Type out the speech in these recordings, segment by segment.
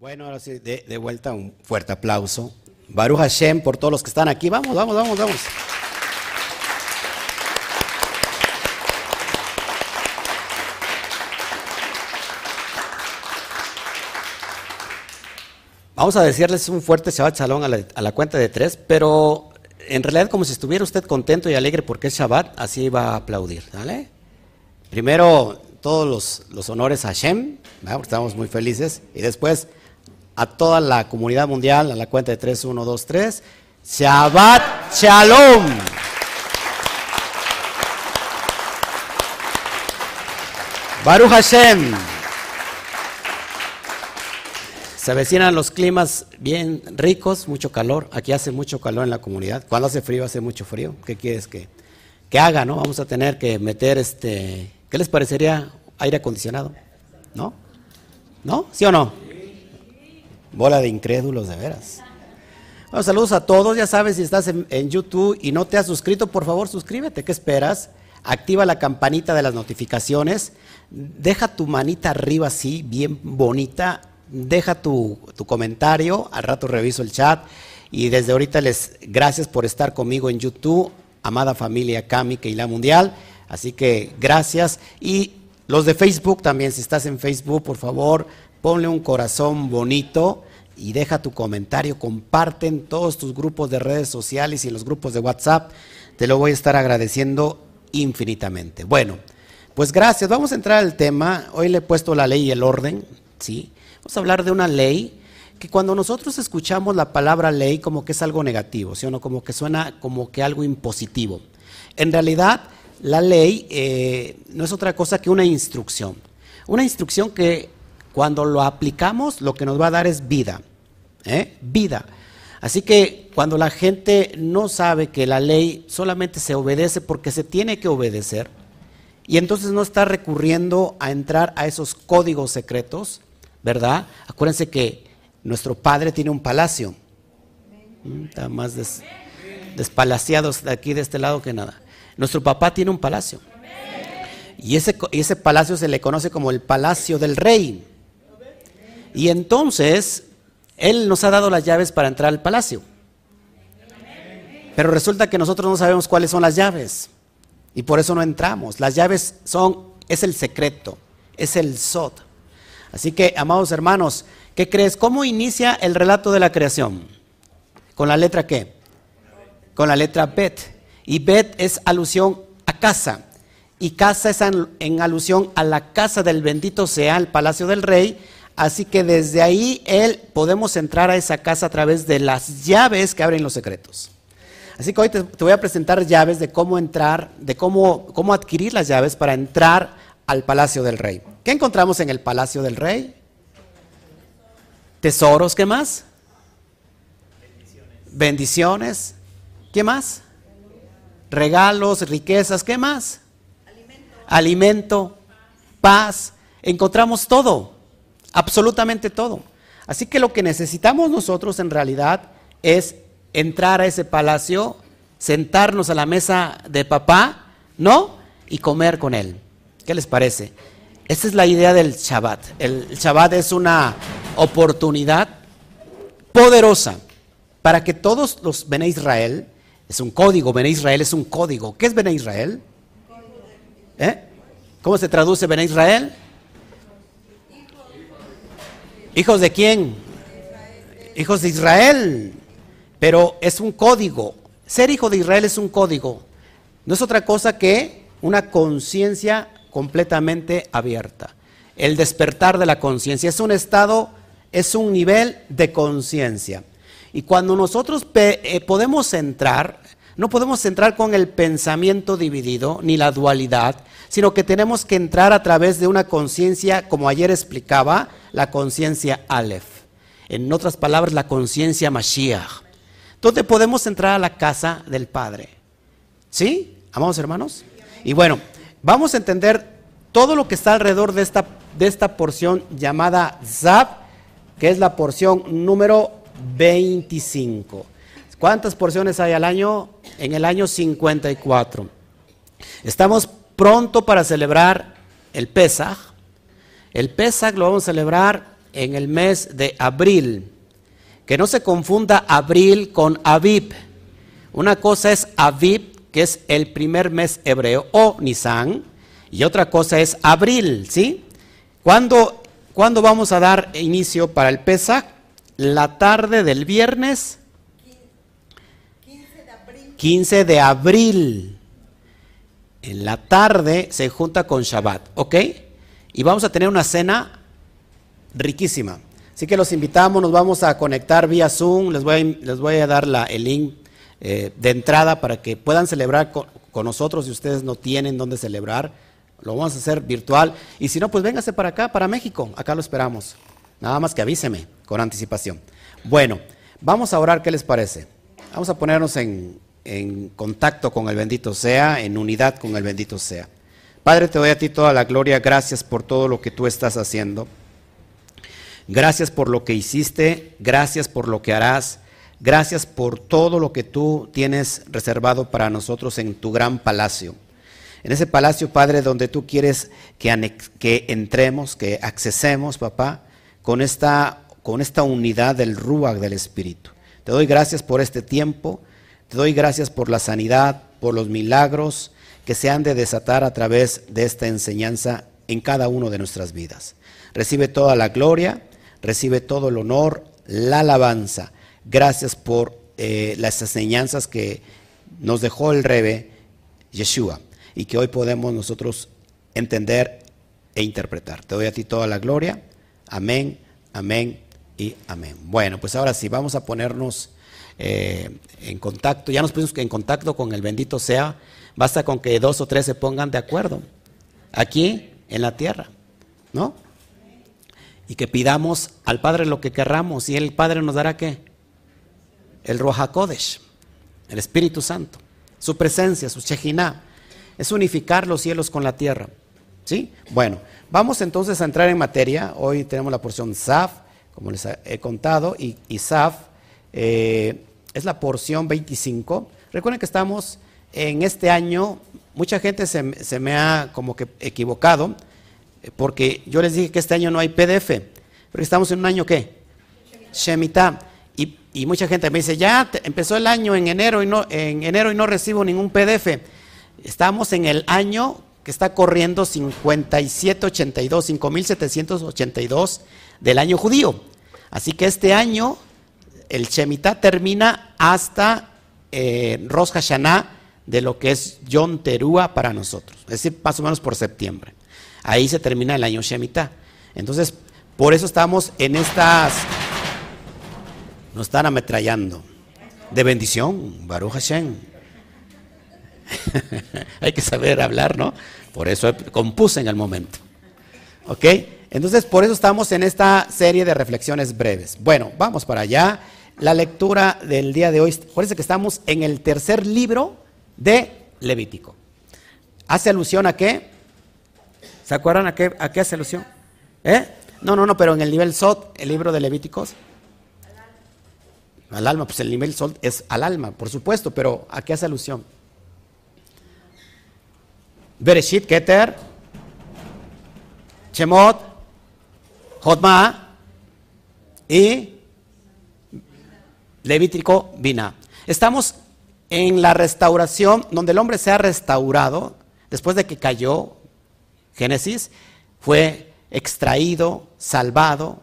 Bueno, ahora sí, de, vuelta un fuerte aplauso. Baruch Hashem por todos los que están aquí. Vamos, vamos, vamos, vamos. Vamos a decirles un fuerte Shabbat Shalom a la, cuenta de tres, pero en realidad como si estuviera usted contento y alegre porque es Shabbat, así va a aplaudir, ¿vale? Primero, todos los, los honores a Hashem, porque estamos muy felices, y después a toda la comunidad mundial, a la cuenta de 3, 1, 2, 3, Shabbat Shalom. Baruch Hashem. Se avecinan los climas bien ricos, mucho calor. Aquí hace mucho calor en la comunidad. Cuando hace frío, hace mucho frío. ¿Qué quieres que, que haga, no? Vamos a tener que meter este. ¿Qué les parecería aire acondicionado? ¿No? ¿No? ¿Sí o no? Bola de incrédulos, de veras. Bueno, saludos a todos. Ya sabes, si estás en, YouTube y no te has suscrito, por favor, suscríbete. ¿Qué esperas? Activa la campanita de las notificaciones. Deja tu manita arriba así, bien bonita. Deja tu, tu comentario. Al rato reviso el chat. Y desde ahorita les gracias por estar conmigo en YouTube, amada familia Kami la Mundial. Así que gracias. Y los de Facebook también, si estás en Facebook, por favor, ponle un corazón bonito y deja tu comentario, comparte en todos tus grupos de redes sociales y en los grupos de WhatsApp. Te lo voy a estar agradeciendo infinitamente. Bueno, pues gracias. Vamos a entrar al tema. Hoy le he puesto la ley y el orden, ¿sí? Vamos a hablar de una ley que cuando nosotros escuchamos la palabra ley como que es algo negativo, ¿sí o no? Como que suena como que algo impositivo. En realidad, la ley eh, no es otra cosa que una instrucción. Una instrucción que cuando lo aplicamos, lo que nos va a dar es vida. ¿Eh? Vida. Así que cuando la gente no sabe que la ley solamente se obedece porque se tiene que obedecer, y entonces no está recurriendo a entrar a esos códigos secretos, ¿verdad? Acuérdense que nuestro padre tiene un palacio. Mm, Está más des, de aquí de este lado que nada. Nuestro papá tiene un palacio. Y ese palacio se le conoce como el palacio del rey. Y entonces, Él nos ha dado las llaves para entrar al palacio. Pero resulta que nosotros no sabemos cuáles son las llaves. Y por eso no entramos. Las llaves son, es el secreto, es el sod. Así que, amados hermanos, ¿qué crees? ¿Cómo inicia el relato de la creación? ¿Con la letra qué? Con la letra Bet. Y Bet es alusión a casa. Y casa es en alusión a la casa del bendito sea, el palacio del rey. Así que desde ahí él podemos entrar a esa casa a través de las llaves que abren los secretos. Así que hoy te, te voy a presentar llaves de cómo entrar, de cómo, cómo adquirir las llaves para entrar al palacio del rey. ¿Qué encontramos en el palacio del rey? Tesoros, ¿qué más? Bendiciones. Bendiciones. ¿Qué más? Regalos, riquezas, ¿qué más? Alimento. Alimento, paz. Encontramos todo, absolutamente todo. Así que lo que necesitamos nosotros en realidad es entrar a ese palacio, sentarnos a la mesa de papá, ¿no? Y comer con él. ¿Qué les parece? Esa es la idea del Shabbat. El Shabbat es una oportunidad poderosa para que todos los Bene Israel, es un código, Bene Israel es un código. ¿Qué es Bene Israel? ¿Eh? ¿Cómo se traduce Bene Israel? ¿Hijos de quién? Hijos de Israel. Pero es un código. Ser hijo de Israel es un código. No es otra cosa que una conciencia completamente abierta. El despertar de la conciencia es un estado, es un nivel de conciencia. Y cuando nosotros eh, podemos entrar, no podemos entrar con el pensamiento dividido ni la dualidad, sino que tenemos que entrar a través de una conciencia, como ayer explicaba, la conciencia Aleph. En otras palabras, la conciencia Mashiach. Donde podemos entrar a la casa del Padre. ¿Sí? Amados hermanos. Y bueno, vamos a entender todo lo que está alrededor de esta, de esta porción llamada Zab, que es la porción número 25. ¿Cuántas porciones hay al año? En el año 54. Estamos pronto para celebrar el Pesach. El Pesach lo vamos a celebrar en el mes de abril. Que no se confunda abril con Aviv. Una cosa es Aviv, que es el primer mes hebreo, o Nisan, y otra cosa es abril, ¿sí? ¿Cuándo, ¿Cuándo, vamos a dar inicio para el Pesach? La tarde del viernes 15 de abril. 15 de abril. En la tarde se junta con Shabbat, ¿ok? Y vamos a tener una cena riquísima. Así que los invitamos, nos vamos a conectar vía Zoom, les voy a, les voy a dar la, el link eh, de entrada para que puedan celebrar con, con, nosotros si ustedes no tienen dónde celebrar. Lo vamos a hacer virtual. Y si no, pues véngase para acá, para México. Acá lo esperamos. Nada más que avíseme con anticipación. Bueno, vamos a orar, ¿qué les parece? Vamos a ponernos en, en contacto con el bendito sea, en unidad con el bendito sea. Padre, te doy a ti toda la gloria. Gracias por todo lo que tú estás haciendo. Gracias por lo que hiciste, gracias por lo que harás, gracias por todo lo que tú tienes reservado para nosotros en tu gran palacio. En ese palacio, Padre, donde tú quieres que, que entremos, que accesemos, papá, con esta, con esta unidad del Ruach del Espíritu. Te doy gracias por este tiempo, te doy gracias por la sanidad, por los milagros que se han de desatar a través de esta enseñanza en cada uno de nuestras vidas. Recibe toda la gloria recibe todo el honor, la alabanza. Gracias por eh, las enseñanzas que nos dejó el Rebe Yeshua y que hoy podemos nosotros entender e interpretar. Te doy a ti toda la gloria. Amén, amén y amén. Bueno, pues ahora sí, vamos a ponernos eh, en contacto. Ya nos pusimos en contacto con el bendito sea. Basta con que dos o tres se pongan de acuerdo. Aquí en la tierra, ¿no? y que pidamos al Padre lo que querramos y el Padre nos dará qué? El Roja Kodesh, el Espíritu Santo, su presencia, su Shejinah, es unificar los cielos con la tierra. ¿Sí? Bueno, vamos entonces a entrar en materia. Hoy tenemos la porción Saf, como les he contado, y, Saf eh, es la porción 25. Recuerden que estamos en este año, mucha gente se, se me ha como que equivocado porque yo les dije que este año no hay PDF, porque estamos en un año ¿qué? Shemitah. Y, y mucha gente me dice, ya empezó el año en enero, y no, en enero y no recibo ningún PDF. Estamos en el año que está corriendo 5782, 5782 del año judío. Así que este año el Shemitah termina hasta eh, Rosh Hashanah de lo que es Yom Teruah para nosotros, es decir, más o menos por septiembre. Ahí se termina el año Shemitah. Entonces, por eso estamos en estas. Nos están ametrallando. De bendición, Baruch Hashem. Hay que saber hablar, ¿no? Por eso compuse en el momento. ¿Ok? Entonces, por eso estamos en esta serie de reflexiones breves. Bueno, vamos para allá. La lectura del día de hoy, parece que estamos en el tercer libro de Levítico. ¿Hace alusión a qué? ¿Se acuerdan a qué, a qué hace alusión? ¿Eh? No, no, no, pero en el nivel Sot, el libro de Levíticos. Al alma, pues el nivel Sot es al alma, por supuesto, pero ¿a qué hace alusión? Bereshit, Keter, Shemot, Jotma y Levítico Bina. Estamos en la restauración, donde el hombre se ha restaurado después de que cayó Génesis fue extraído, salvado,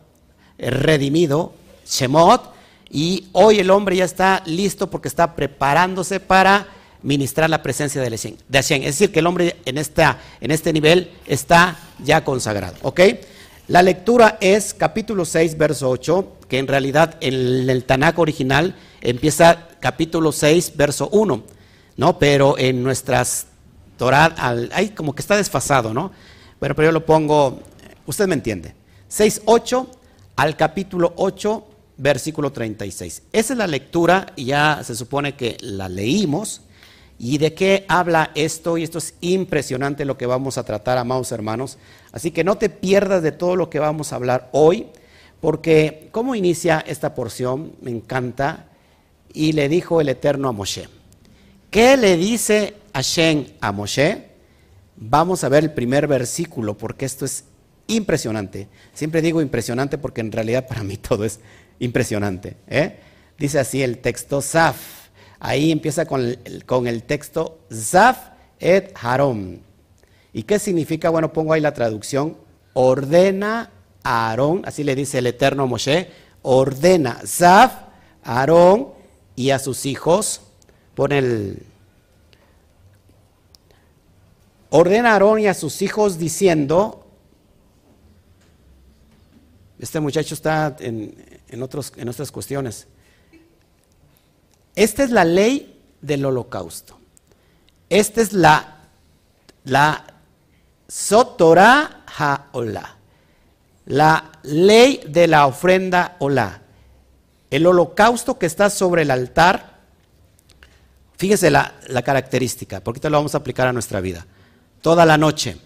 redimido, Shemot, y hoy el hombre ya está listo porque está preparándose para ministrar la presencia de Hashem. Es decir, que el hombre en, esta, en este nivel está ya consagrado. ¿Ok? La lectura es capítulo 6, verso 8, que en realidad en el Tanakh original empieza capítulo 6, verso 1, ¿no? Pero en nuestras Torah, ahí como que está desfasado, ¿no? Bueno, pero yo lo pongo, usted me entiende. 6, 8 al capítulo 8, versículo 36. Esa es la lectura y ya se supone que la leímos. ¿Y de qué habla esto? Y esto es impresionante lo que vamos a tratar, amados hermanos. Así que no te pierdas de todo lo que vamos a hablar hoy, porque ¿cómo inicia esta porción? Me encanta. Y le dijo el Eterno a Moshe. ¿Qué le dice Hashem a Moshe? Vamos a ver el primer versículo porque esto es impresionante. Siempre digo impresionante porque en realidad para mí todo es impresionante. ¿eh? Dice así el texto Zaf. Ahí empieza con el, texto Zaf et Harom. ¿Y qué significa? Bueno, pongo ahí la traducción. Ordena a Aarón, así le dice el eterno Moshe, ordena Zaf, Aarón y a sus hijos. Pone el... Ordena a Aarón y a sus hijos diciendo, este muchacho está en, otros, en otras cuestiones. Esta es la ley del holocausto. Esta es la, la Sotorah Ha'olah. La ley de la ofrenda Olá. El holocausto que está sobre el altar, fíjese la, la característica, porque esto lo vamos a aplicar a nuestra vida. Toda la noche,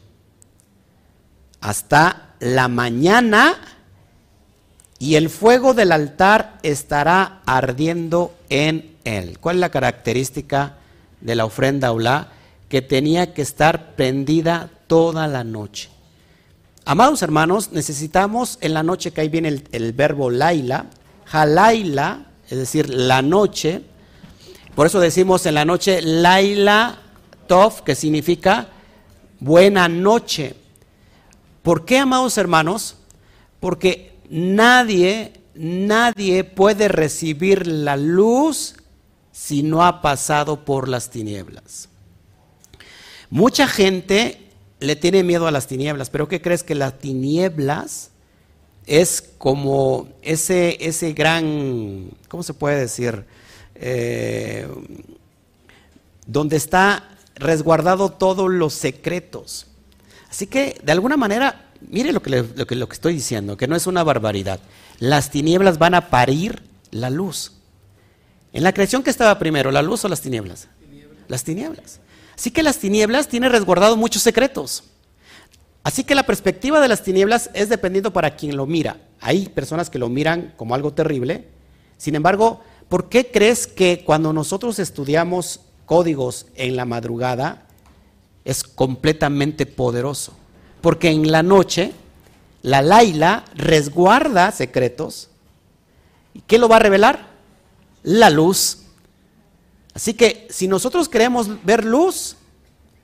hasta la mañana y el fuego del altar estará ardiendo en ¿Cuál es la característica de la ofrenda Olá? Que tenía que estar prendida toda la noche. Amados hermanos, necesitamos en la noche, que ahí viene el, verbo laila, halaila, es decir, la noche. Por eso decimos en la noche laila tov, que significa buena noche. ¿Por qué, amados hermanos? Porque nadie, nadie puede recibir la luz si no ha pasado por las tinieblas. Mucha gente le tiene miedo a las tinieblas, pero ¿qué crees que las tinieblas es como ese, ese gran, ¿cómo se puede decir? Eh, donde está resguardado todos los secretos. Así que, de alguna manera, mire lo que, lo, que, lo que estoy diciendo, que no es una barbaridad. Las tinieblas van a parir la luz. En la creación, ¿qué estaba primero, la luz o las tinieblas? Las tinieblas. Así que las tinieblas tienen resguardado muchos secretos. Así que la perspectiva de las tinieblas es dependiendo para quien lo mira. Hay personas que lo miran como algo terrible. Sin embargo, ¿por qué crees que cuando nosotros estudiamos códigos en la madrugada es completamente poderoso? Porque en la noche la Laila resguarda secretos. ¿Y qué lo va a revelar? La luz. Así que si nosotros queremos ver luz,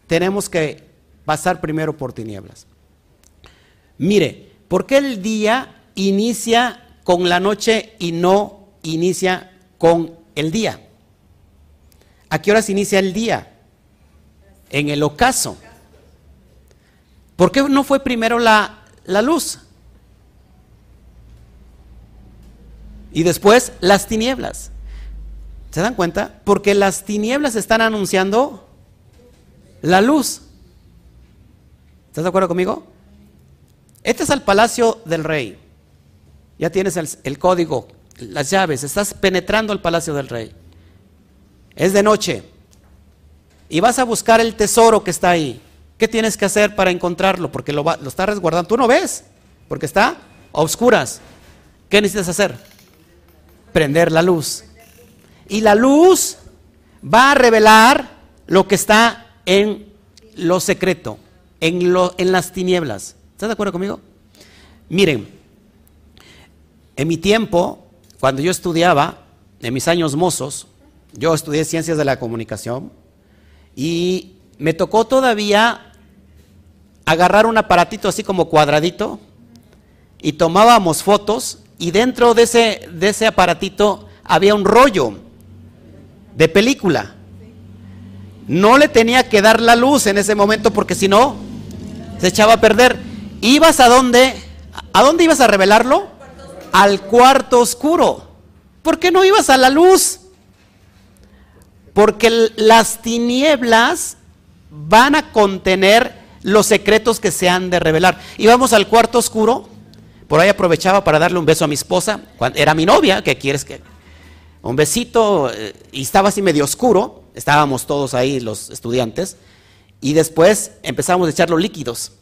tenemos que pasar primero por tinieblas. Mire, ¿por qué el día inicia con la noche y no inicia con el día? ¿A qué horas inicia el día? En el ocaso. ¿Por qué no fue primero la, la luz? Y después las tinieblas. ¿Se dan cuenta? Porque las tinieblas están anunciando la luz. ¿Estás de acuerdo conmigo? Este es el palacio del rey. Ya tienes el, código, las llaves, estás penetrando el palacio del rey. Es de noche. Y vas a buscar el tesoro que está ahí. ¿Qué tienes que hacer para encontrarlo? Porque lo, lo está resguardando. Tú no ves, porque está a oscuras. ¿Qué necesitas hacer? Prender la luz. Y la luz va a revelar lo que está en lo secreto, en, lo, en las tinieblas. ¿Estás de acuerdo conmigo? Miren, en mi tiempo, cuando yo estudiaba, en mis años mozos, yo estudié ciencias de la comunicación y me tocó todavía agarrar un aparatito así como cuadradito y tomábamos fotos y dentro de ese, de ese aparatito había un rollo de película. No le tenía que dar la luz en ese momento porque si no, se echaba a perder. ¿Ibas a dónde? ¿A dónde ibas a revelarlo? Al cuarto oscuro. ¿Por qué no ibas a la luz? Porque las tinieblas van a contener los secretos que se han de revelar. Íbamos al cuarto oscuro, por ahí aprovechaba para darle un beso a mi esposa, era mi novia, que quieres que... Un besito, eh, y estaba así medio oscuro, estábamos todos ahí los estudiantes, y después empezamos a echar los líquidos,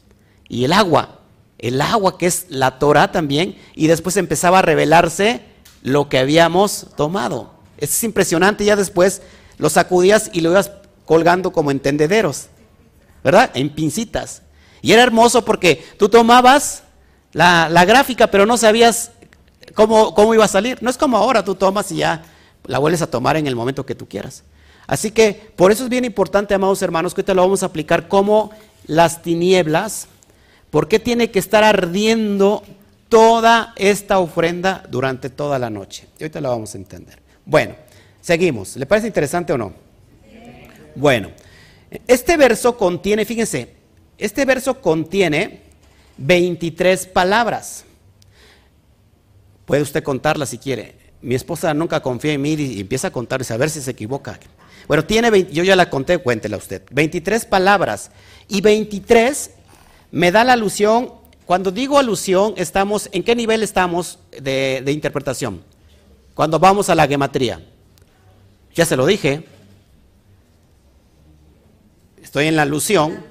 y el agua, el agua que es la Torah también, y después empezaba a revelarse lo que habíamos tomado. Es impresionante, ya después lo sacudías y lo ibas colgando como en tendederos. ¿verdad? En pincitas. Y era hermoso porque tú tomabas la, gráfica, pero no sabías cómo, cómo iba a salir. No es como ahora, tú tomas y ya la vuelves a tomar en el momento que tú quieras. Así que por eso es bien importante, amados hermanos, que ahorita lo vamos a aplicar como las tinieblas. ¿Por qué tiene que estar ardiendo toda esta ofrenda durante toda la noche? Y ahorita lo vamos a entender. Bueno, seguimos. ¿Le parece interesante o no? Bueno, este verso contiene, fíjense, este verso contiene 23 palabras. Puede usted contarla si quiere. Mi esposa nunca confía en mí y empieza a contar y a ver si se equivoca. Bueno, tiene yo ya la conté, cuéntela usted. 23 palabras. Y 23 me da la alusión, cuando digo alusión, estamos, ¿en qué nivel estamos de, interpretación? Cuando vamos a la gematría. Ya se lo dije. Estoy en la alusión.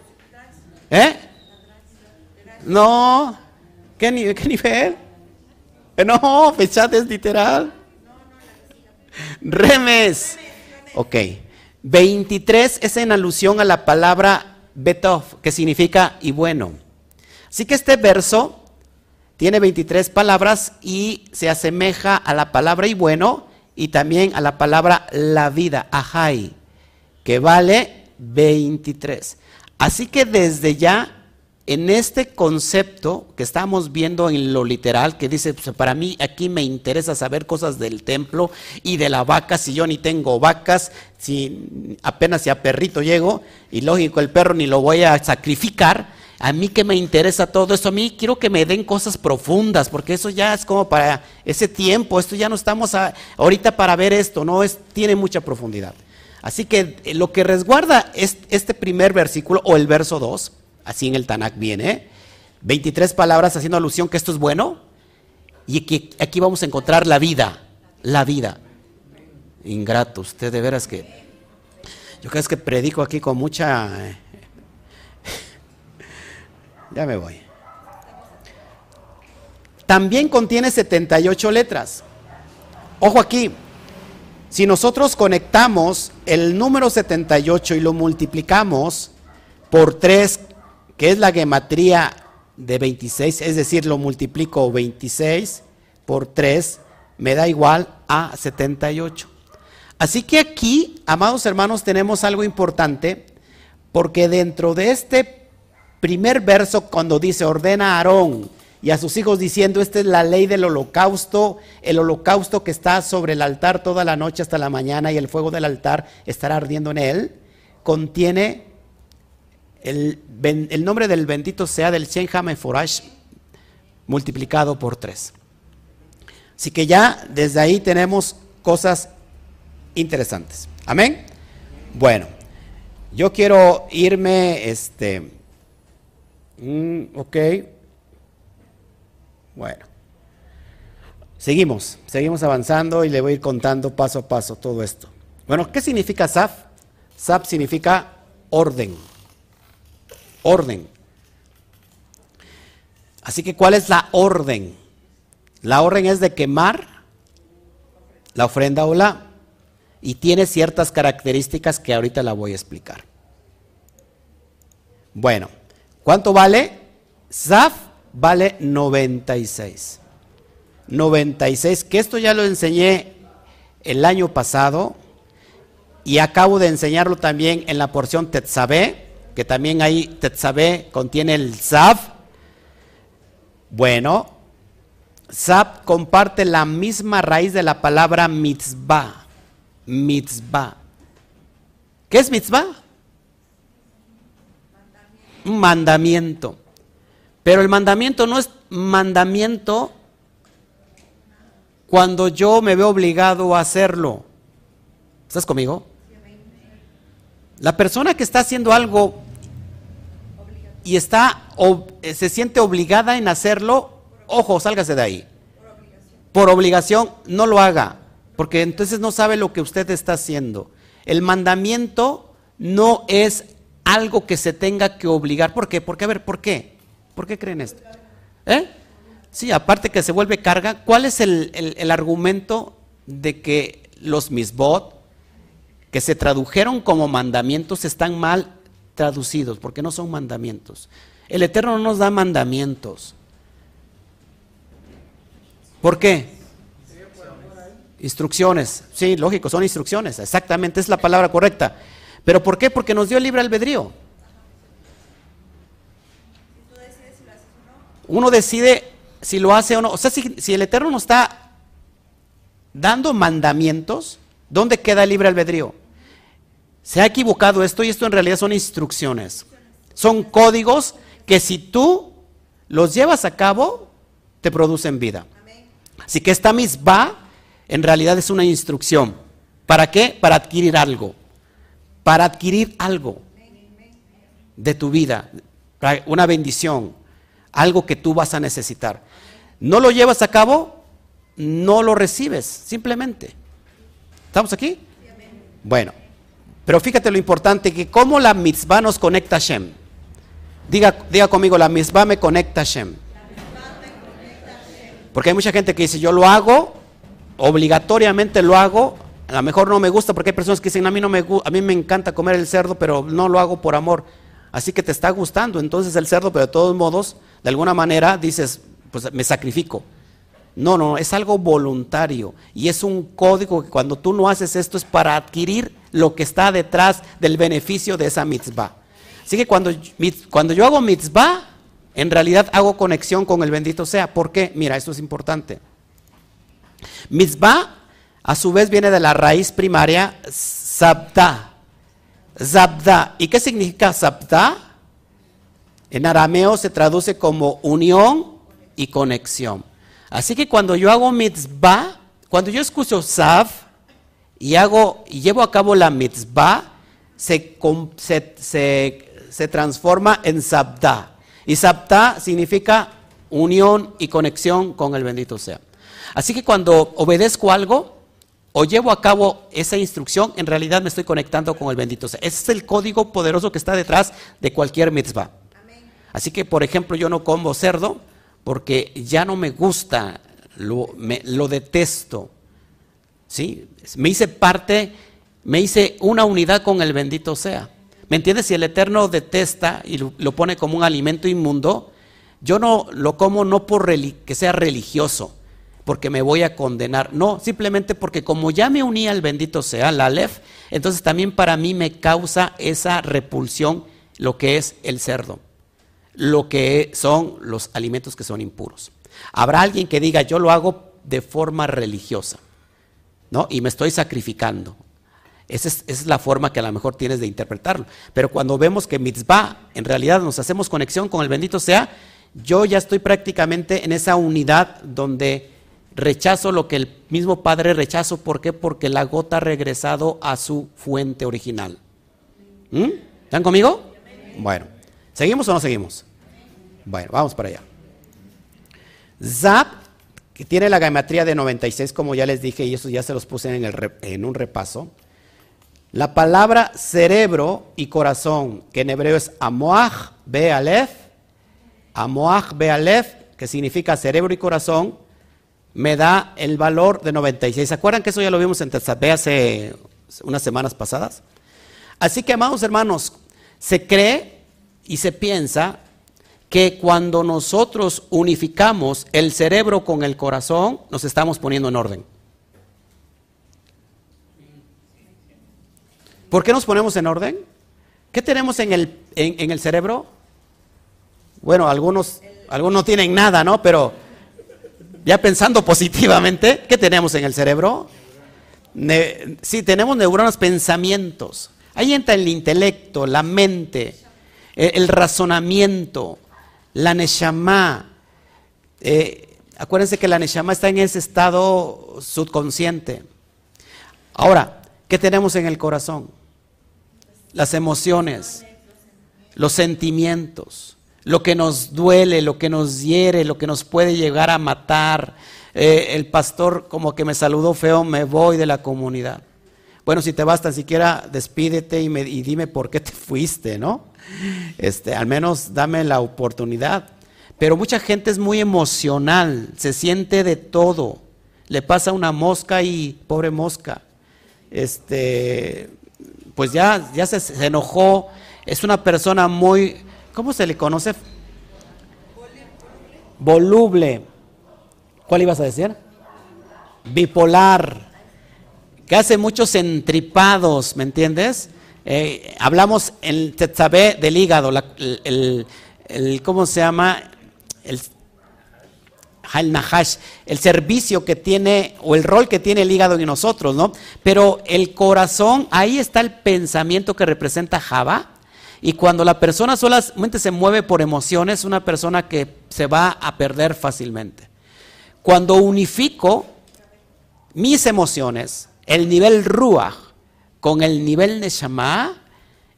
¿Eh? No. ¿Qué? ¿Qué nivel? No, fechate es literal. Remes. Ok. 23 es en alusión a la palabra betov, que significa y bueno. Así que este verso tiene 23 palabras y se asemeja a la palabra y bueno y también a la palabra la vida, ajai, que vale 23. Así que desde ya en este concepto que estamos viendo en lo literal, que dice, pues, para mí aquí me interesa saber cosas del templo y de la vaca, si yo ni tengo vacas, si apenas si a perrito llego, y lógico, el perro ni lo voy a sacrificar, a mí que me interesa todo esto, a mí quiero que me den cosas profundas, porque eso ya es como para ese tiempo, esto ya no estamos ahorita para ver esto, no es, tiene mucha profundidad. Así que eh, lo que resguarda este primer versículo o el verso 2, así en el Tanakh viene, 23 palabras haciendo alusión que esto es bueno, y que aquí vamos a encontrar la vida, la vida. Ingrato, usted de veras que, yo creo que predico aquí con mucha... Eh, ya me voy. También contiene 78 letras. Ojo aquí, si nosotros conectamos el número 78 y lo multiplicamos por 3 que es la gematría de 26, es decir, lo multiplico 26 por 3, me da igual a 78. Así que aquí, amados hermanos, tenemos algo importante, porque dentro de este primer verso, cuando dice, ordena a Aarón y a sus hijos diciendo, esta es la ley del holocausto, el holocausto que está sobre el altar toda la noche hasta la mañana y el fuego del altar estará ardiendo en él, contiene el, nombre del bendito sea del Shen Forash multiplicado por tres. Así que ya desde ahí tenemos cosas interesantes. Amén. Bueno, yo quiero irme, este, mm, ok, bueno, seguimos, seguimos avanzando y le voy a ir contando paso a paso todo esto. Bueno, ¿qué significa SAF? SAF significa orden orden. Así que, ¿cuál es la orden? La orden es de quemar la ofrenda o la y tiene ciertas características que ahorita la voy a explicar. Bueno, ¿cuánto vale? Zaf vale 96. 96, que esto ya lo enseñé el año pasado y acabo de enseñarlo también en la porción Tetzabé que también ahí Tetzabé contiene el Zav. Bueno, Zav comparte la misma raíz de la palabra mitzvah. Mitzvah. ¿Qué es mitzvah? Un mandamiento. Pero el mandamiento no es mandamiento cuando yo me veo obligado a hacerlo. ¿Estás conmigo? La persona que está haciendo algo y está eh, se siente obligada en hacerlo, ojo, sálgase de ahí. Por obligación, no lo haga, porque entonces no sabe lo que usted está haciendo. El mandamiento no es algo que se tenga que obligar. ¿Por qué? Porque, a ver, ¿por qué? ¿Por qué creen esto? ¿Eh? Sí, aparte que se vuelve carga, ¿cuál es el, el argumento de que los misbot, que se tradujeron como mandamientos están mal traducidos, porque no son mandamientos. El Eterno no nos da mandamientos. ¿Por qué? Instrucciones. Sí, lógico, son instrucciones. Exactamente, es la palabra correcta. ¿Pero por qué? Porque nos dio libre albedrío. Uno decide si lo hace o no. O sea, si, el Eterno nos está dando mandamientos, ¿dónde queda el libre albedrío? Se ha equivocado esto y esto en realidad son instrucciones. Son códigos que si tú los llevas a cabo, te producen vida. Así que esta misma en realidad es una instrucción. ¿Para qué? Para adquirir algo. Para adquirir algo de tu vida, una bendición, algo que tú vas a necesitar. No lo llevas a cabo, no lo recibes, simplemente. ¿Estamos aquí? Bueno, pero fíjate lo importante, que cómo la mitzvah nos conecta a Shem. Diga, diga conmigo, la mitzvah me conecta a Shem. Porque hay mucha gente que dice, yo lo hago, obligatoriamente lo hago, a lo mejor no me gusta porque hay personas que dicen, a mí, no me, a mí me encanta comer el cerdo, pero no lo hago por amor. Así que te está gustando entonces el cerdo, pero de todos modos, de alguna manera dices, pues me sacrifico. No, no, es algo voluntario y es un código que cuando tú no haces esto es para adquirir lo que está detrás del beneficio de esa mitzvah. Así que cuando, cuando yo hago mitzvah, en realidad hago conexión con el bendito sea. ¿Por qué? Mira, esto es importante. Mitzvah, a su vez, viene de la raíz primaria sabda. Zabda. ¿Y qué significa sabda? En arameo se traduce como unión y conexión. Así que cuando yo hago mitzvah, cuando yo escucho sav y hago y llevo a cabo la mitzvah, se, se, transforma en sabda. Y sabda significa unión y conexión con el bendito sea. Así que cuando obedezco algo o llevo a cabo esa instrucción, en realidad me estoy conectando con el bendito sea. Ese es el código poderoso que está detrás de cualquier mitzvah. Así que, por ejemplo, yo no como cerdo porque ya no me gusta, lo, detesto. ¿Sí? Me hice parte, me hice una unidad con el bendito sea. ¿Me entiendes? Si el Eterno detesta y lo, pone como un alimento inmundo, yo no lo como no por que sea religioso, porque me voy a condenar. No, simplemente porque como ya me uní al bendito sea, la Aleph, entonces también para mí me causa esa repulsión lo que es el cerdo lo que son los alimentos que son impuros. Habrá alguien que diga, yo lo hago de forma religiosa, ¿no? Y me estoy sacrificando. Esa es, la forma que a lo mejor tienes de interpretarlo. Pero cuando vemos que mitzvah, en realidad nos hacemos conexión con el bendito sea, yo ya estoy prácticamente en esa unidad donde rechazo lo que el mismo Padre rechazo. ¿Por qué? Porque la gota ha regresado a su fuente original. ¿Mm? ¿Están conmigo? Bueno. ¿Seguimos o no seguimos? Bueno, vamos para allá. Zap, que tiene la geometría de 96, como ya les dije, y eso ya se los puse en, el, en un repaso. La palabra cerebro y corazón, que en hebreo es Amoach Bealef, Amoach Bealef, que significa cerebro y corazón, me da el valor de 96. ¿Se acuerdan que eso ya lo vimos en Tetzabé hace unas semanas pasadas? Así que, amados hermanos, se cree y se piensa que cuando nosotros unificamos el cerebro con el corazón, nos estamos poniendo en orden. ¿Por qué nos ponemos en orden? ¿Qué tenemos en el, en, el cerebro? Bueno, algunos, algunos no tienen nada, ¿no? Pero ya pensando positivamente, ¿qué tenemos en el cerebro? sí, tenemos neuronas, pensamientos. Ahí entra el intelecto, la mente, el razonamiento, la neshama. Eh, acuérdense que la neshama está en ese estado subconsciente. Ahora, ¿qué tenemos en el corazón? Las emociones, los sentimientos, lo que nos duele, lo que nos hiere, lo que nos puede llegar a matar. Eh, el pastor como que me saludó feo, me voy de la comunidad. Bueno, si te vas tan siquiera despídete y, me, y dime por qué te fuiste, ¿no? Este, al menos dame la oportunidad. Pero mucha gente es muy emocional, se siente de todo. Le pasa una mosca y pobre mosca. Este, pues ya, ya se, enojó. Es una persona muy, ¿Cómo se le conoce? Voluble. ¿Cuál ibas a decir? Bipolar. Que hace muchos entripados, ¿me entiendes? Eh, hablamos en Tetzabé del hígado, el, ¿cómo se llama? El, el servicio que tiene o el rol que tiene el hígado en nosotros, ¿no? Pero el corazón, ahí está el pensamiento que representa Java. Y cuando la persona solamente se mueve por emociones, es una persona que se va a perder fácilmente. Cuando unifico mis emociones, el nivel Ruach con el nivel Neshama,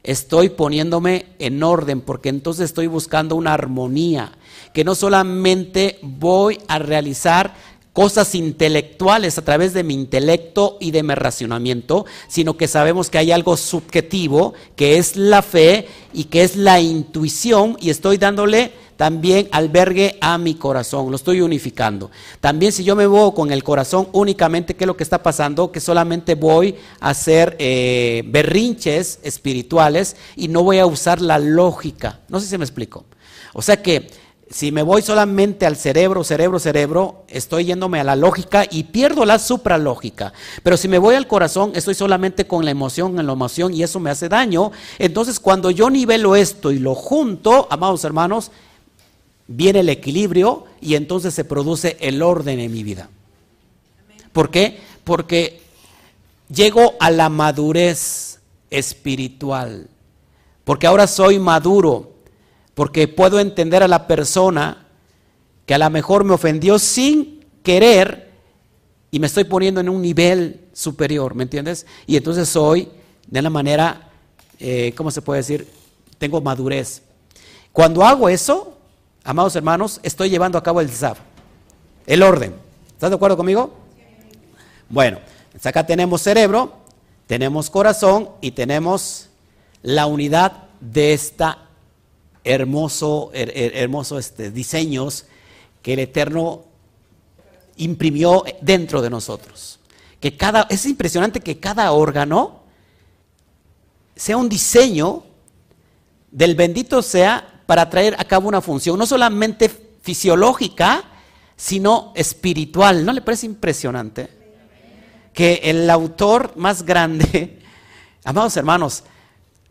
estoy poniéndome en orden, porque entonces estoy buscando una armonía, que no solamente voy a realizar cosas intelectuales a través de mi intelecto y de mi racionamiento, sino que sabemos que hay algo subjetivo, que es la fe y que es la intuición, y estoy dándole también albergue a mi corazón, lo estoy unificando. También si yo me voy con el corazón únicamente, ¿qué es lo que está pasando? Que solamente voy a hacer eh, berrinches espirituales y no voy a usar la lógica. No sé si me explico. O sea que si me voy solamente al cerebro, cerebro, cerebro, estoy yéndome a la lógica y pierdo la supralógica. Pero si me voy al corazón, estoy solamente con la emoción, en la emoción y eso me hace daño. Entonces cuando yo nivelo esto y lo junto, amados hermanos, viene el equilibrio y entonces se produce el orden en mi vida. ¿Por qué? Porque llego a la madurez espiritual, porque ahora soy maduro, porque puedo entender a la persona que a lo mejor me ofendió sin querer y me estoy poniendo en un nivel superior, ¿me entiendes? Y entonces soy de una manera, eh, ¿cómo se puede decir? Tengo madurez. Cuando hago eso, amados hermanos, estoy llevando a cabo el ZAP, el orden. ¿Estás de acuerdo conmigo? Bueno, acá tenemos cerebro, tenemos corazón y tenemos la unidad de esta hermoso, hermoso este, diseños que el Eterno imprimió dentro de nosotros. Que cada, es impresionante que cada órgano sea un diseño del bendito sea para traer a cabo una función no solamente fisiológica, sino espiritual. ¿No le parece impresionante? Que el autor más grande, amados hermanos,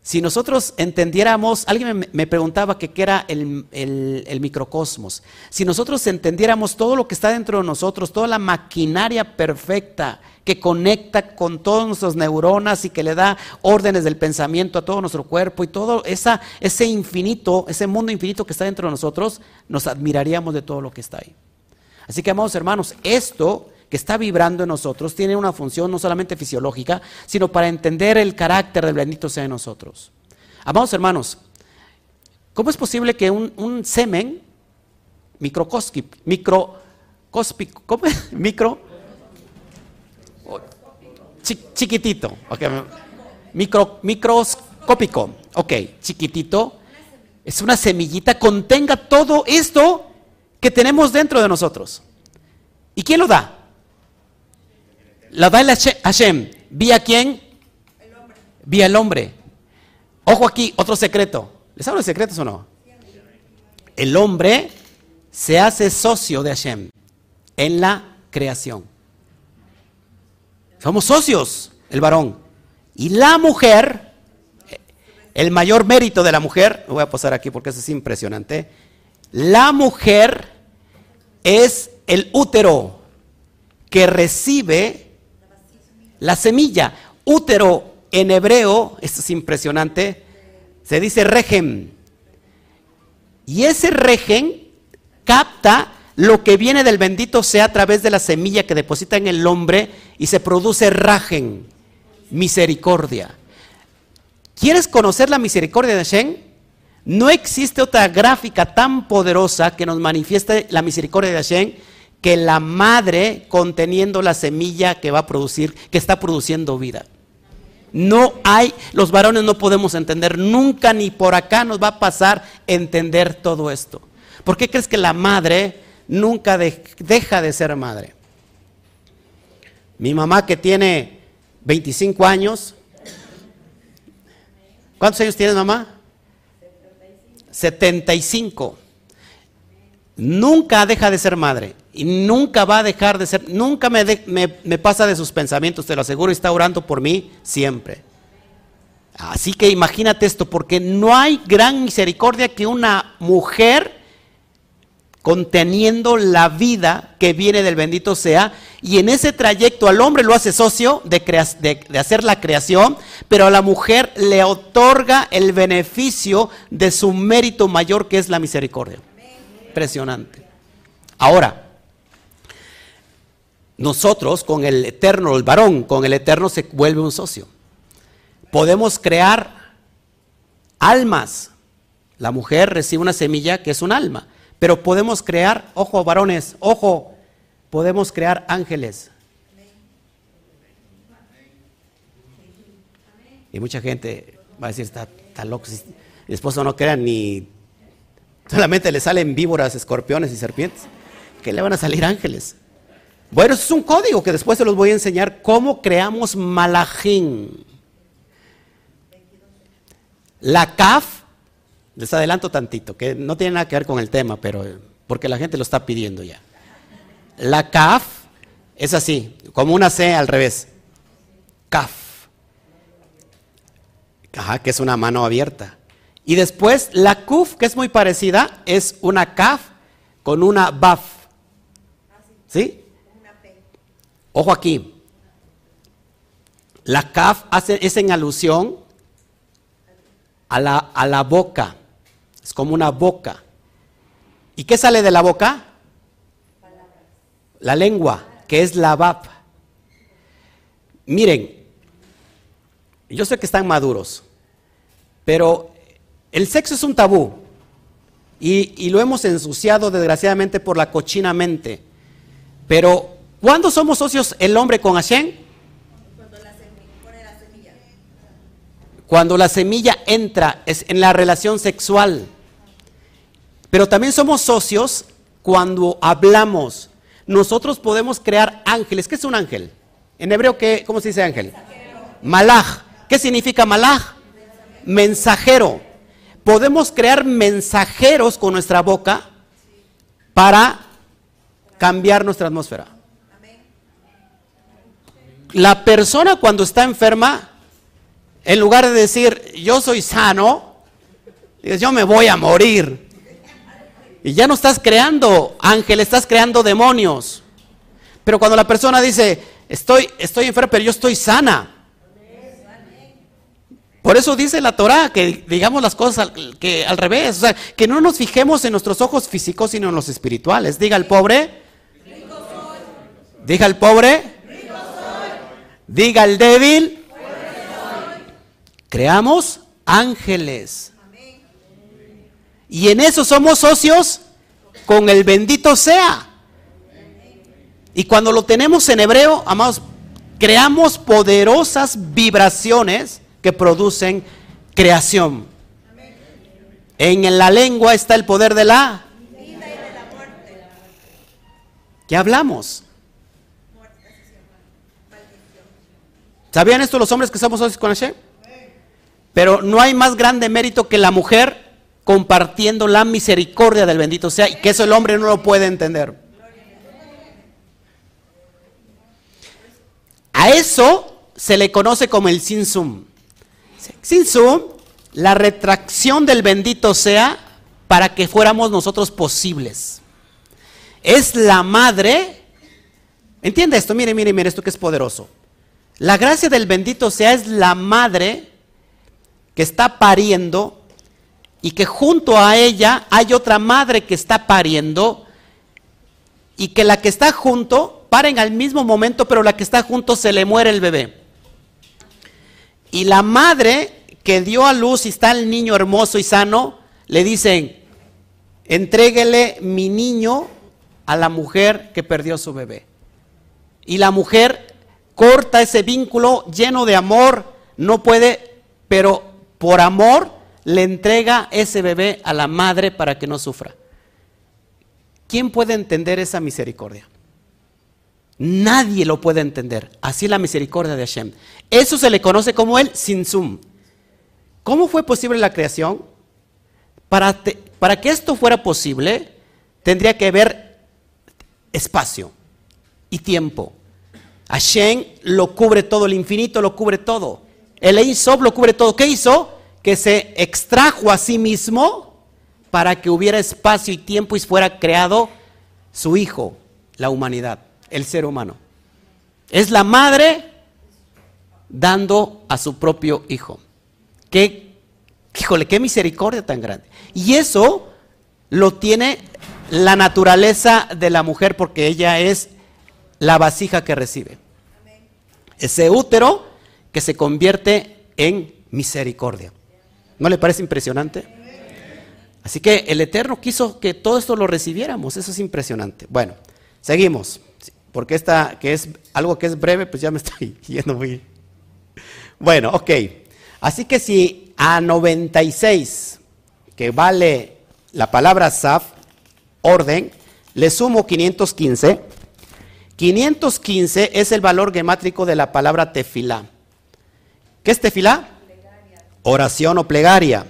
si nosotros entendiéramos, alguien me, preguntaba qué era el, microcosmos, si nosotros entendiéramos todo lo que está dentro de nosotros, toda la maquinaria perfecta que conecta con todas nuestras neuronas y que le da órdenes del pensamiento a todo nuestro cuerpo y todo ese infinito, ese mundo infinito que está dentro de nosotros, nos admiraríamos de todo lo que está ahí. Así que, amados hermanos, esto que está vibrando en nosotros tiene una función no solamente fisiológica, sino para entender el carácter del bendito sea en nosotros. Amados hermanos, ¿cómo es posible que un, semen microcóspico, micro, ¿cómo es? micro, chiquitito, Micro, microscópico, ok, chiquitito, es una semillita, contenga todo esto que tenemos dentro de nosotros. ¿Y quién lo da? La da Hashem. ¿Vía quién? Vía el hombre. Ojo aquí, otro secreto. ¿Les hablo de secretos o no? El hombre se hace socio de Hashem en la creación. Somos socios, el varón. Y la mujer, el mayor mérito de la mujer, lo voy a posar aquí porque eso es impresionante. La mujer es el útero que recibe la semilla. Útero en hebreo, esto es impresionante, se dice regen. Y ese regen capta lo que viene del bendito sea a través de la semilla que deposita en el hombre y se produce rajen, misericordia. ¿Quieres conocer la misericordia de Hashem? No existe otra gráfica tan poderosa que nos manifieste la misericordia de Hashem que la madre conteniendo la semilla que va a producir, que está produciendo vida. No hay, los varones no podemos entender, nunca ni por acá nos va a pasar entender todo esto. ¿Por qué crees que la madre nunca deja de ser madre. Mi mamá que tiene 25 años. ¿Cuántos años tienes mamá? 75. Nunca deja de ser madre y nunca va a dejar de ser, nunca me, me, pasa de sus pensamientos, te lo aseguro, está orando por mí siempre. Así que imagínate esto, porque no hay gran misericordia que una mujer conteniendo la vida que viene del bendito sea, y en ese trayecto al hombre lo hace socio de, de, hacer la creación, pero a la mujer le otorga el beneficio de su mérito mayor que es la misericordia. Impresionante. Ahora, nosotros con el eterno, el varón, con el eterno se vuelve un socio. Podemos crear almas. La mujer recibe una semilla que es un alma. Pero podemos crear, ojo varones, ojo, podemos crear ángeles. Y mucha gente va a decir, está, está loco. Mi esposo no crea ni, solamente le salen víboras, escorpiones y serpientes. que le van a salir ángeles? Bueno, eso es un código que después se los voy a enseñar cómo creamos malajín. La CAF, les adelanto tantito, que no tiene nada que ver con el tema, pero porque la gente lo está pidiendo ya. La CAF es así, como una C al revés. CAF. Ajá, que es una mano abierta. Y después la CUF, que es muy parecida, es una CAF con una BAF. ¿Sí? Ojo aquí. La CAF hace, es en alusión a la, a la boca. Es como una boca. ¿Y qué sale de la boca? La lengua, que es la BAP. Miren, yo sé que están maduros, pero el sexo es un tabú y, y, lo hemos ensuciado desgraciadamente por la cochina mente. Pero ¿Cuándo somos socios el hombre con Hashem? Cuando la semilla, entra en la relación sexual. Pero también somos socios cuando hablamos. Nosotros podemos crear ángeles. ¿Qué es un ángel? En hebreo, ¿qué, ¿cómo se dice ángel? Malaj. ¿Qué significa malaj? Mensajero. Podemos crear mensajeros con nuestra boca para cambiar nuestra atmósfera. La persona cuando está enferma, en lugar de decir, yo soy sano, dices, yo me voy a morir. Y ya no estás creando ángel, estás creando demonios. Pero cuando la persona dice, estoy, estoy enferma, pero yo estoy sana. Por eso dice la Torah que digamos las cosas al, que, al revés, o sea, que no nos fijemos en nuestros ojos físicos, sino en los espirituales. Diga el pobre, diga el pobre, Diga el débil. Creamos ángeles. Y en eso somos socios con el bendito sea. Y cuando lo tenemos en hebreo, amados, creamos poderosas vibraciones que producen creación. En la lengua está el poder de la ¿Qué hablamos? ¿Sabían esto los hombres que somos socios con Hashem? Pero no hay más grande mérito que la mujer compartiendo la misericordia del bendito sea y que eso el hombre no lo puede entender. A eso se le conoce como el sinsum. Sinsum, la retracción del bendito sea para que fuéramos nosotros posibles. Es la madre. ¿Entiende esto? Mire, mire, mire, esto que es poderoso. La gracia del bendito sea es la madre que está pariendo y que junto a ella hay otra madre que está pariendo y que la que está junto paren al mismo momento, pero la que está junto se le muere el bebé. Y la madre que dio a luz y está el niño hermoso y sano, le dicen, entréguele mi niño a la mujer que perdió su bebé. Y la mujer corta ese vínculo lleno de amor, no puede, pero por amor le entrega ese bebé a la madre para que no sufra. ¿Quién puede entender esa misericordia? Nadie lo puede entender. Así es la misericordia de Hashem. Eso se le conoce como el Sinsum. ¿Cómo fue posible la creación? Para, para que esto fuera posible, tendría que haber espacio y tiempo. Hashem lo cubre todo, el infinito lo cubre todo. El Ein lo cubre todo. ¿Qué hizo? Que se extrajo a sí mismo para que hubiera espacio y tiempo y fuera creado su hijo, la humanidad, el ser humano. Es la madre dando a su propio hijo. Qué, híjole, qué misericordia tan grande. Y eso lo tiene la naturaleza de la mujer porque ella es la vasija que recibe. Ese útero que se convierte en misericordia. ¿No le parece impresionante? Así que el Eterno quiso que todo esto lo recibiéramos. Eso es impresionante. Bueno, seguimos. Porque esta, que es algo que es breve, pues ya me estoy yendo muy. Bueno, ok. Así que si a 96, que vale la palabra Saf, orden, le sumo 515. 515 es el valor gemátrico de la palabra tefilá. ¿Qué es tefilá? Oración o plegaria.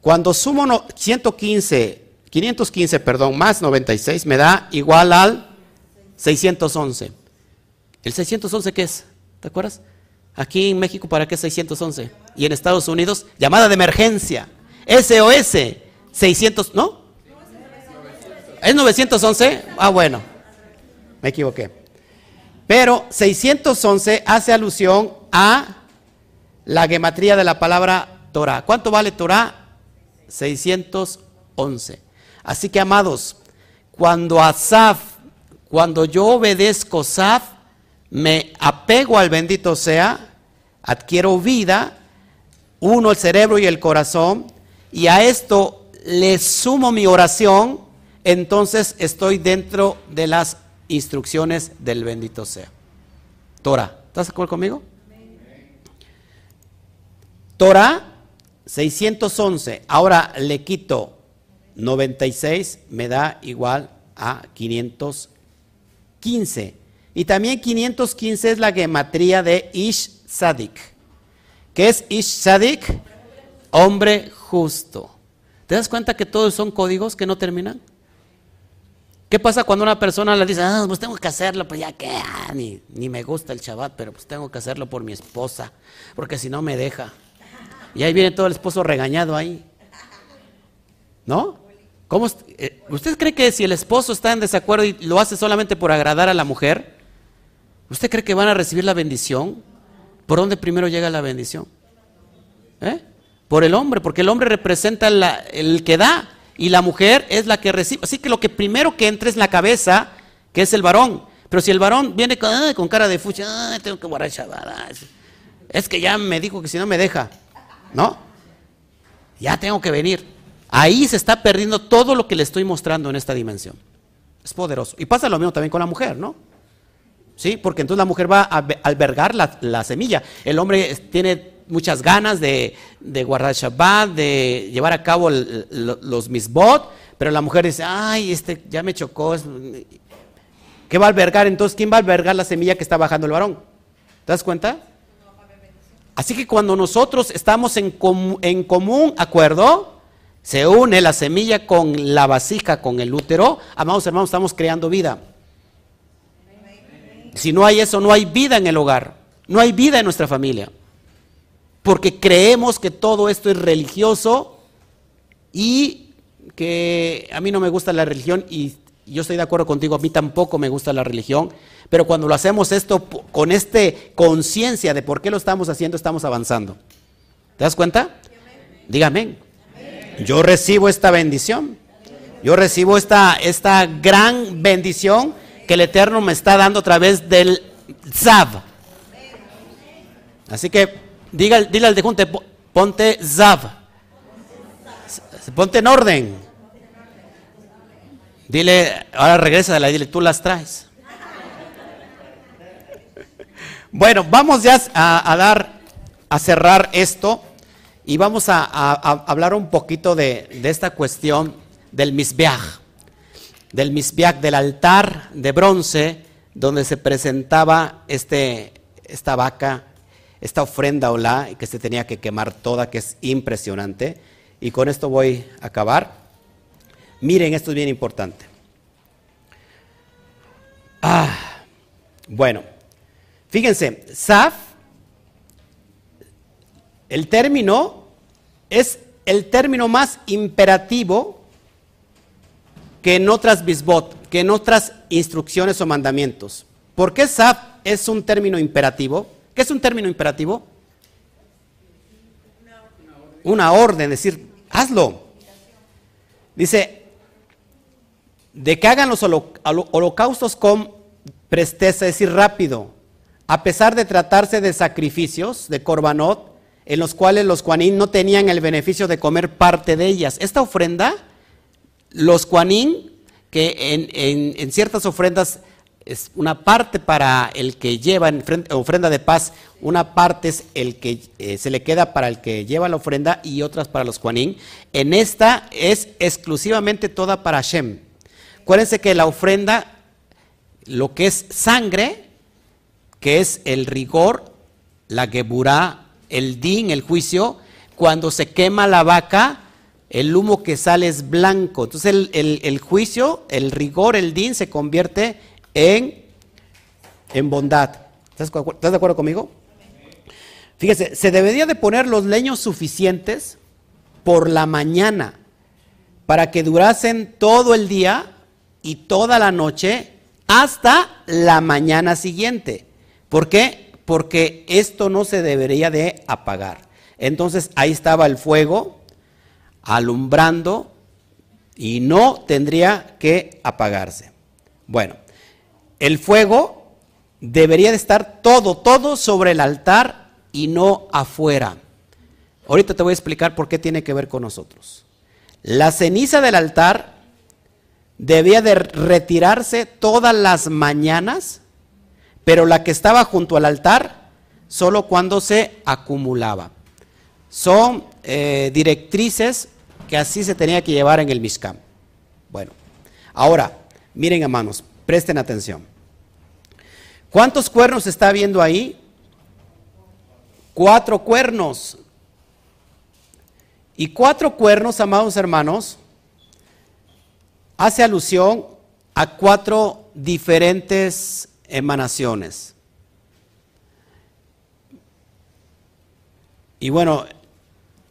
Cuando sumo 115, 515, perdón, más 96 me da igual al 611. ¿El 611 qué es? ¿Te acuerdas? Aquí en México, ¿para qué es 611? Y en Estados Unidos, llamada de emergencia. SOS, 600, ¿no? ¿Es 911? Ah, bueno, me equivoqué. Pero 611 hace alusión a la gematría de la palabra Torah. ¿Cuánto vale Torah? 611. Así que, amados, cuando Asaf, cuando yo obedezco Asaf, me apego al bendito sea, adquiero vida, uno el cerebro y el corazón, y a esto le sumo mi oración, entonces estoy dentro de las instrucciones del bendito sea. Torah, ¿estás de acuerdo conmigo? Torah 611. Ahora le quito 96, me da igual a 515. Y también 515 es la gematría de Ish Sadik. ¿Qué es Ish Sadik? Hombre justo. ¿Te das cuenta que todos son códigos que no terminan? ¿Qué pasa cuando una persona le dice, ah, pues tengo que hacerlo, pues ya que, ah, ni, ni, me gusta el Shabbat, pero pues tengo que hacerlo por mi esposa, porque si no me deja? Y ahí viene todo el esposo regañado ahí. ¿No? ¿Cómo, eh, ¿Usted cree que si el esposo está en desacuerdo y lo hace solamente por agradar a la mujer, ¿usted cree que van a recibir la bendición? ¿Por dónde primero llega la bendición? ¿Eh? Por el hombre, porque el hombre representa el que da y la mujer es la que recibe. Así que lo que primero que entra es la cabeza, que es el varón. Pero si el varón viene con, cara de fucha, tengo que guardar Es que ya me dijo que si no me deja. ¿No? Ya tengo que venir. Ahí se está perdiendo todo lo que le estoy mostrando en esta dimensión. Es poderoso. Y pasa lo mismo también con la mujer, ¿no? ¿Sí? Porque entonces la mujer va a albergar la, semilla. El hombre tiene muchas ganas de, guardar Shabbat, de llevar a cabo los misbot, pero la mujer dice, ay, este ya me chocó. ¿Qué va a albergar entonces? ¿Quién va a albergar la semilla que está bajando el varón? ¿Te das cuenta? Así que cuando nosotros estamos en, en común acuerdo, se une la semilla con la vasija, con el útero, amados hermanos, estamos creando vida. Si no hay eso, no hay vida en el hogar, no hay vida en nuestra familia. Porque creemos que todo esto es religioso y que a mí no me gusta la religión y yo estoy de acuerdo contigo, a mí tampoco me gusta la religión, pero cuando lo hacemos esto con este conciencia de por qué lo estamos haciendo, estamos avanzando. ¿Te das cuenta? Dígame. Yo recibo esta bendición. Yo recibo esta, esta gran bendición que el Eterno me está dando a través del Zav. Así que diga, dile al de junte, ponte Zav. Ponte en orden. Dile, ahora regresa de la dile, tú las traes. Bueno, vamos ya a, dar, a cerrar esto y vamos a, hablar un poquito de, esta cuestión del misbeach, del misbeach, del altar de bronce donde se presentaba este, esta vaca, esta ofrenda la que se tenía que quemar toda, que es impresionante. y con esto voy a acabar. Miren, esto es bien importante. Ah, bueno, fíjense, Saf, el término es el término más imperativo que en otras bisbot, que en otras instrucciones o mandamientos. ¿Por qué Saf es un término imperativo? ¿Qué es un término imperativo? Una orden, decir, hazlo. Dice, de que hagan los holocaustos con presteza, es decir, rápido, a pesar de tratarse de sacrificios, de corbanot, en los cuales los cuanín no tenían el beneficio de comer parte de ellas. Esta ofrenda, los cuanín, que en ciertas ofrendas es una parte para el que lleva en ofrenda de paz, una parte es el que eh, se le queda para el que lleva la ofrenda y otras para los Juanín. En esta es exclusivamente toda para Hashem. Acuérdense que la ofrenda, lo que es sangre, que es el rigor, la geburá, el din, el juicio, cuando se quema la vaca, el humo que sale es blanco. Entonces el, el juicio, el rigor, el din se convierte en, en bondad. ¿Estás, de acuerdo conmigo? Fíjese, se debería de poner los leños suficientes por la mañana para que durasen todo el día y toda la noche hasta la mañana siguiente. ¿Por qué? Porque esto no se debería de apagar. Entonces ahí estaba el fuego alumbrando y no tendría que apagarse. Bueno, el fuego debería de estar todo, todo sobre el altar y no afuera. Ahorita te voy a explicar por qué tiene que ver con nosotros. La ceniza del altar debía de retirarse todas las mañanas, pero la que estaba junto al altar solo cuando se acumulaba. Son eh, directrices que así se tenía que llevar en el Mishkan. Bueno, ahora, miren hermanos, Presten atención. ¿Cuántos cuernos está viendo ahí? Cuatro cuernos. Y cuatro cuernos, amados hermanos, hace alusión a cuatro diferentes emanaciones. Y bueno,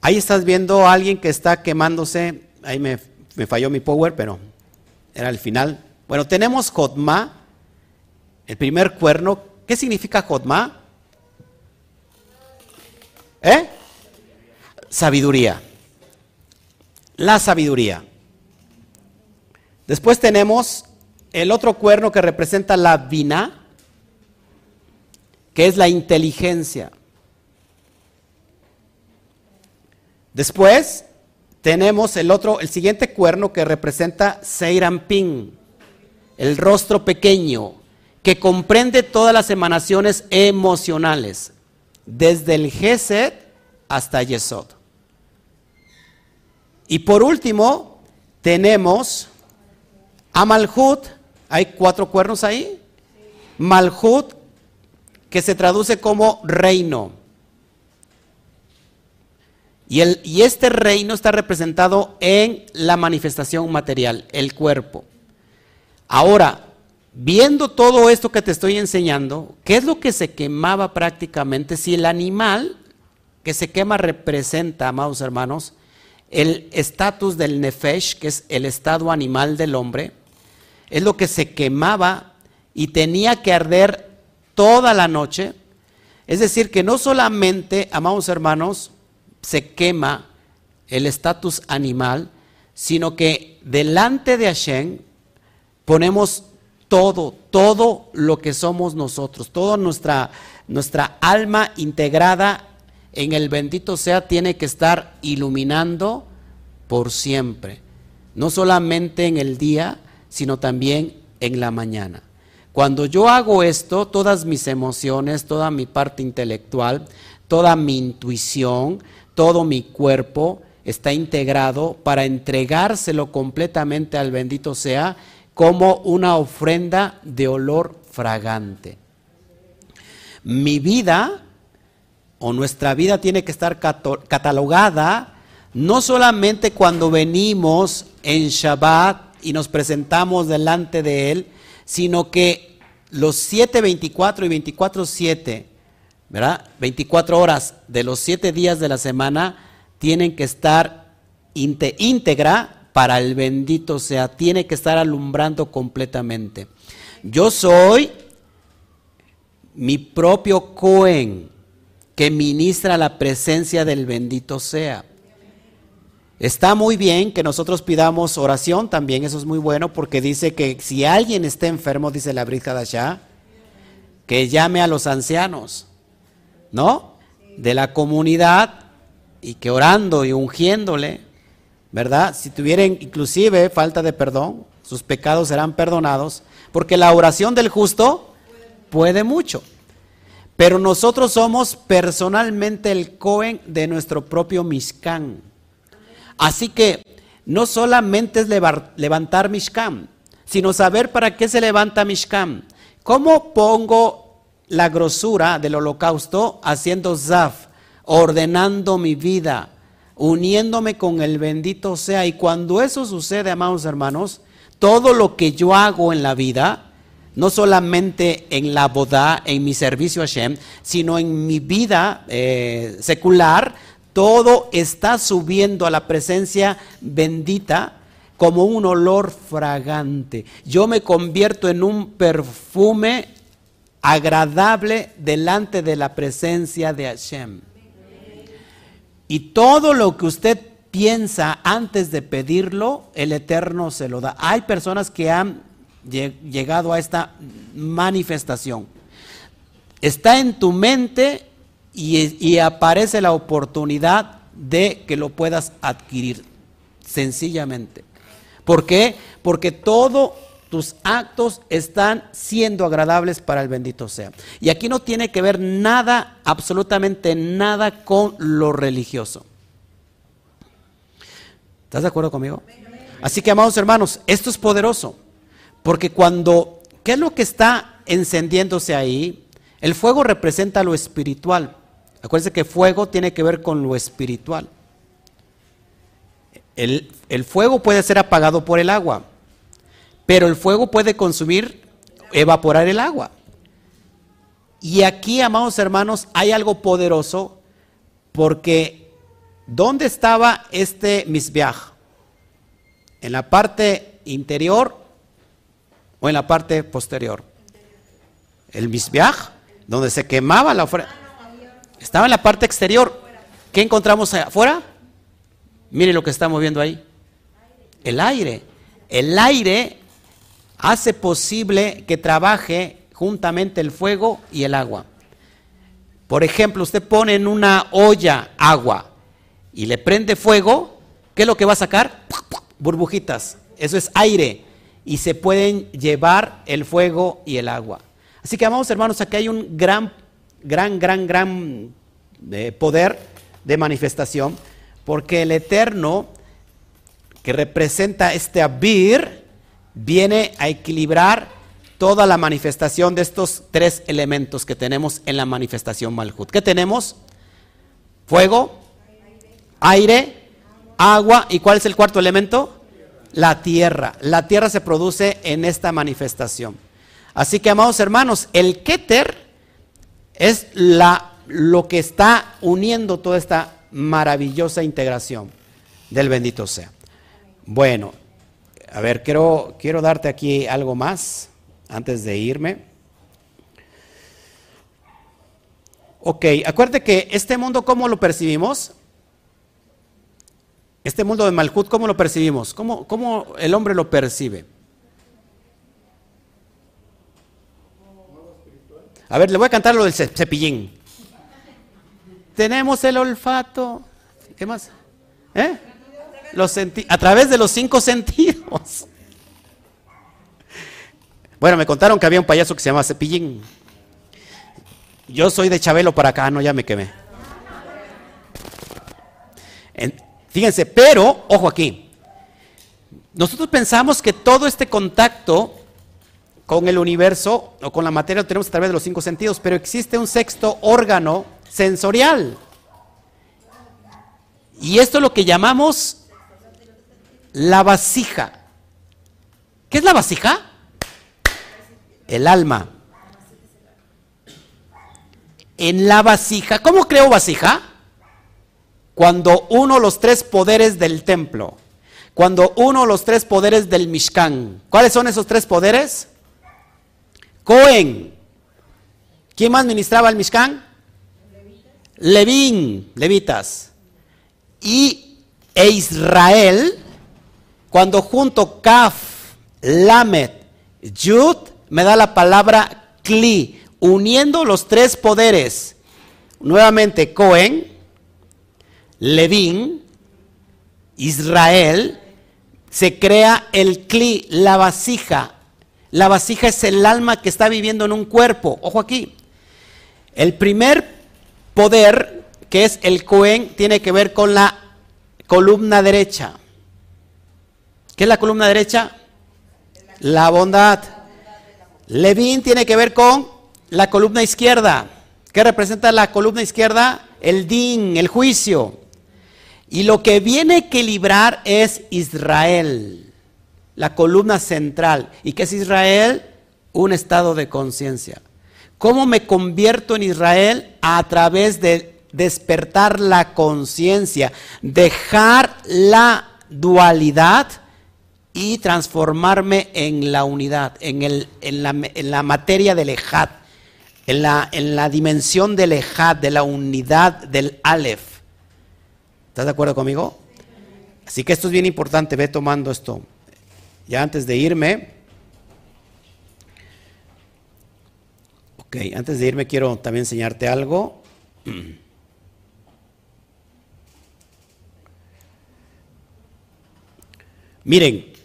ahí estás viendo a alguien que está quemándose. Ahí me, me falló mi power, pero era el final. Bueno, tenemos Jotma, el primer cuerno. ¿Qué significa Jotma? ¿Eh? Sabiduría. La sabiduría. Después tenemos el otro cuerno que representa la vina, que es la inteligencia. Después tenemos el otro, el siguiente cuerno que representa Seirampin, el rostro pequeño, que comprende todas las emanaciones emocionales, desde el Gesed hasta Yesod. Y por último, tenemos a Malhut, hay cuatro cuernos ahí. Malhut, que se traduce como reino. Y, el, y este reino está representado en la manifestación material, el cuerpo. Ahora, viendo todo esto que te estoy enseñando, ¿qué es lo que se quemaba prácticamente? Si el animal que se quema representa, amados hermanos, el estatus del nefesh, que es el estado animal del hombre, es lo que se quemaba y tenía que arder toda la noche. Es decir, que no solamente, amados hermanos, se quema el estatus animal, sino que delante de Hashem ponemos todo, todo lo que somos nosotros, toda nuestra, nuestra alma integrada en el bendito sea tiene que estar iluminando por siempre, no solamente en el día, sino también en la mañana. Cuando yo hago esto, todas mis emociones, toda mi parte intelectual, toda mi intuición, todo mi cuerpo está integrado para entregárselo completamente al bendito sea como una ofrenda de olor fragante. Mi vida o nuestra vida tiene que estar catalogada no solamente cuando venimos en Shabbat y nos presentamos delante de Él, sino que los 7, 24 y 24, 7, ¿verdad? 24 horas de los 7 días de la semana tienen que estar íntegra para el bendito sea, tiene que estar alumbrando completamente. Yo soy mi propio Cohen que ministra la presencia del bendito sea. Está muy bien que nosotros pidamos oración también, eso es muy bueno, porque dice que si alguien está enfermo, dice la Brit allá, que llame a los ancianos, ¿no? De la comunidad y que orando y ungiéndole, ¿verdad? Si tuvieran inclusive falta de perdón, sus pecados serán perdonados, porque la oración del justo puede mucho. Pero nosotros somos personalmente el Cohen de nuestro propio Mishkan. Así que no solamente es levantar Mishkan, sino saber para qué se levanta Mishkan. ¿Cómo pongo la grosura del holocausto haciendo zaf, ordenando mi vida, uniéndome con el bendito sea? Y cuando eso sucede, amados hermanos, todo lo que yo hago en la vida, no solamente en la boda, en mi servicio a Hashem, sino en mi vida eh, secular, todo está subiendo a la presencia bendita como un olor fragante. Yo me convierto en un perfume agradable delante de la presencia de Hashem. Y todo lo que usted piensa antes de pedirlo, el Eterno se lo da. Hay personas que han llegado a esta manifestación. Está en tu mente y, aparece la oportunidad de que lo puedas adquirir, sencillamente. ¿Por qué? Porque todos tus actos están siendo agradables para el bendito sea. Y aquí no tiene que ver nada, absolutamente nada con lo religioso. ¿Estás de acuerdo conmigo? Así que, amados hermanos, esto es poderoso. Porque cuando, ¿qué es lo que está encendiéndose ahí? El fuego representa lo espiritual. Acuérdense que fuego tiene que ver con lo espiritual. El, el, fuego puede ser apagado por el agua, pero el fuego puede consumir, evaporar el agua. Y aquí, amados hermanos, hay algo poderoso porque ¿dónde estaba este misbeaj? ¿En la parte interior o en la parte posterior? El misbeaj, donde se quemaba la ofrenda. Estaba en la parte exterior. ¿Qué encontramos afuera? Mire lo que estamos viendo ahí. El aire. El aire hace posible que trabaje juntamente el fuego y el agua. Por ejemplo, usted pone en una olla agua y le prende fuego, ¿qué es lo que va a sacar? Burbujitas. Eso es aire. Y se pueden llevar el fuego y el agua. Así que, amados hermanos, aquí hay un gran gran, gran, gran eh, poder de manifestación, porque el Eterno, que representa este Abir, viene a equilibrar toda la manifestación de estos tres elementos que tenemos en la manifestación Malhut. ¿Qué tenemos? Fuego, aire, agua, ¿y cuál es el cuarto elemento? La tierra. La tierra se produce en esta manifestación. Así que, amados hermanos, el Keter es lo que está uniendo toda esta maravillosa integración del bendito sea. Bueno, a ver, quiero, quiero darte aquí algo más antes de irme. Ok, acuérdate que este mundo, ¿cómo lo percibimos? Este mundo de Malhut, ¿cómo lo percibimos? ¿Cómo, cómo el hombre lo percibe? A ver, le voy a cantar lo del cepillín. Tenemos el olfato. ¿Qué más? ¿Eh? Los a través de los cinco sentidos. Bueno, me contaron que había un payaso que se llama Cepillín. Yo soy de Chabelo para acá, no, ya me quemé. fíjense, pero, ojo aquí, nosotros pensamos que todo este contacto con el universo o con la materia lo tenemos a través de los cinco sentidos, pero existe un sexto órgano sensorial. Y esto es lo que llamamos la vasija. ¿Qué es la vasija? El alma. En la vasija, ¿cómo creo vasija? Cuando uno los tres poderes del templo, cuando uno los tres poderes del Mishkan. ¿Cuáles son esos tres poderes? Cohen. ¿Quién más ministraba el Mishkan? Levín, levitas. Y e Israel, cuando junto Kaf, Lamed, Yud, me da la palabra Kli, uniendo los tres poderes. Nuevamente, Cohen, Levín, Israel, se crea el Kli, la vasija. La vasija es el alma que está viviendo en un cuerpo. Ojo aquí. El primer poder, que es el Cohen, tiene que ver con la columna derecha. ¿Qué es la columna derecha? La bondad. Levín tiene que ver con la columna izquierda. ¿Qué representa la columna izquierda? El din, el juicio. Y lo que viene a equilibrar es Israel, la columna central. ¿Y qué es Israel? Un estado de conciencia. ¿Cómo me convierto en Israel? A través de despertar la conciencia, dejar la dualidad y transformarme en la unidad, en, el, en, la, en la, materia del Ejad, en la, en la dimensión del Ejad, de la unidad del Aleph. ¿Estás de acuerdo conmigo? Así que esto es bien importante, ve tomando esto. Ya antes de irme, ok, antes de irme quiero también enseñarte algo. Miren,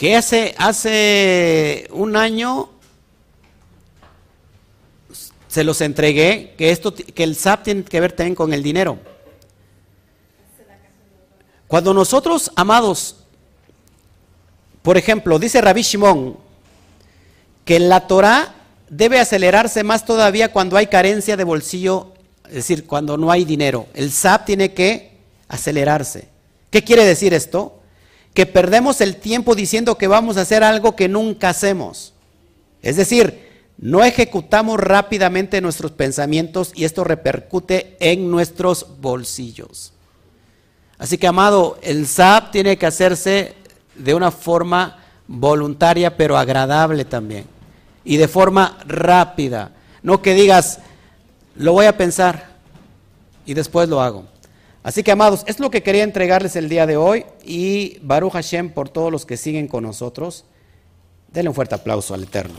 que hace, hace un año se los entregué, que, esto, que el SAP tiene que ver también con el dinero. Cuando nosotros, amados, por ejemplo, dice Rabbi Shimon, que la Torah debe acelerarse más todavía cuando hay carencia de bolsillo, es decir, cuando no hay dinero. El SAP tiene que acelerarse. ¿Qué quiere decir esto? Que perdemos el tiempo diciendo que vamos a hacer algo que nunca hacemos. Es decir, no ejecutamos rápidamente nuestros pensamientos y esto repercute en nuestros bolsillos. Así que, amado, el SAP tiene que hacerse de una forma voluntaria, pero agradable también. Y de forma rápida. No que digas, lo voy a pensar y después lo hago. Así que, amados, es lo que quería entregarles el día de hoy y Baruch Hashem por todos los que siguen con nosotros. Denle un fuerte aplauso al Eterno.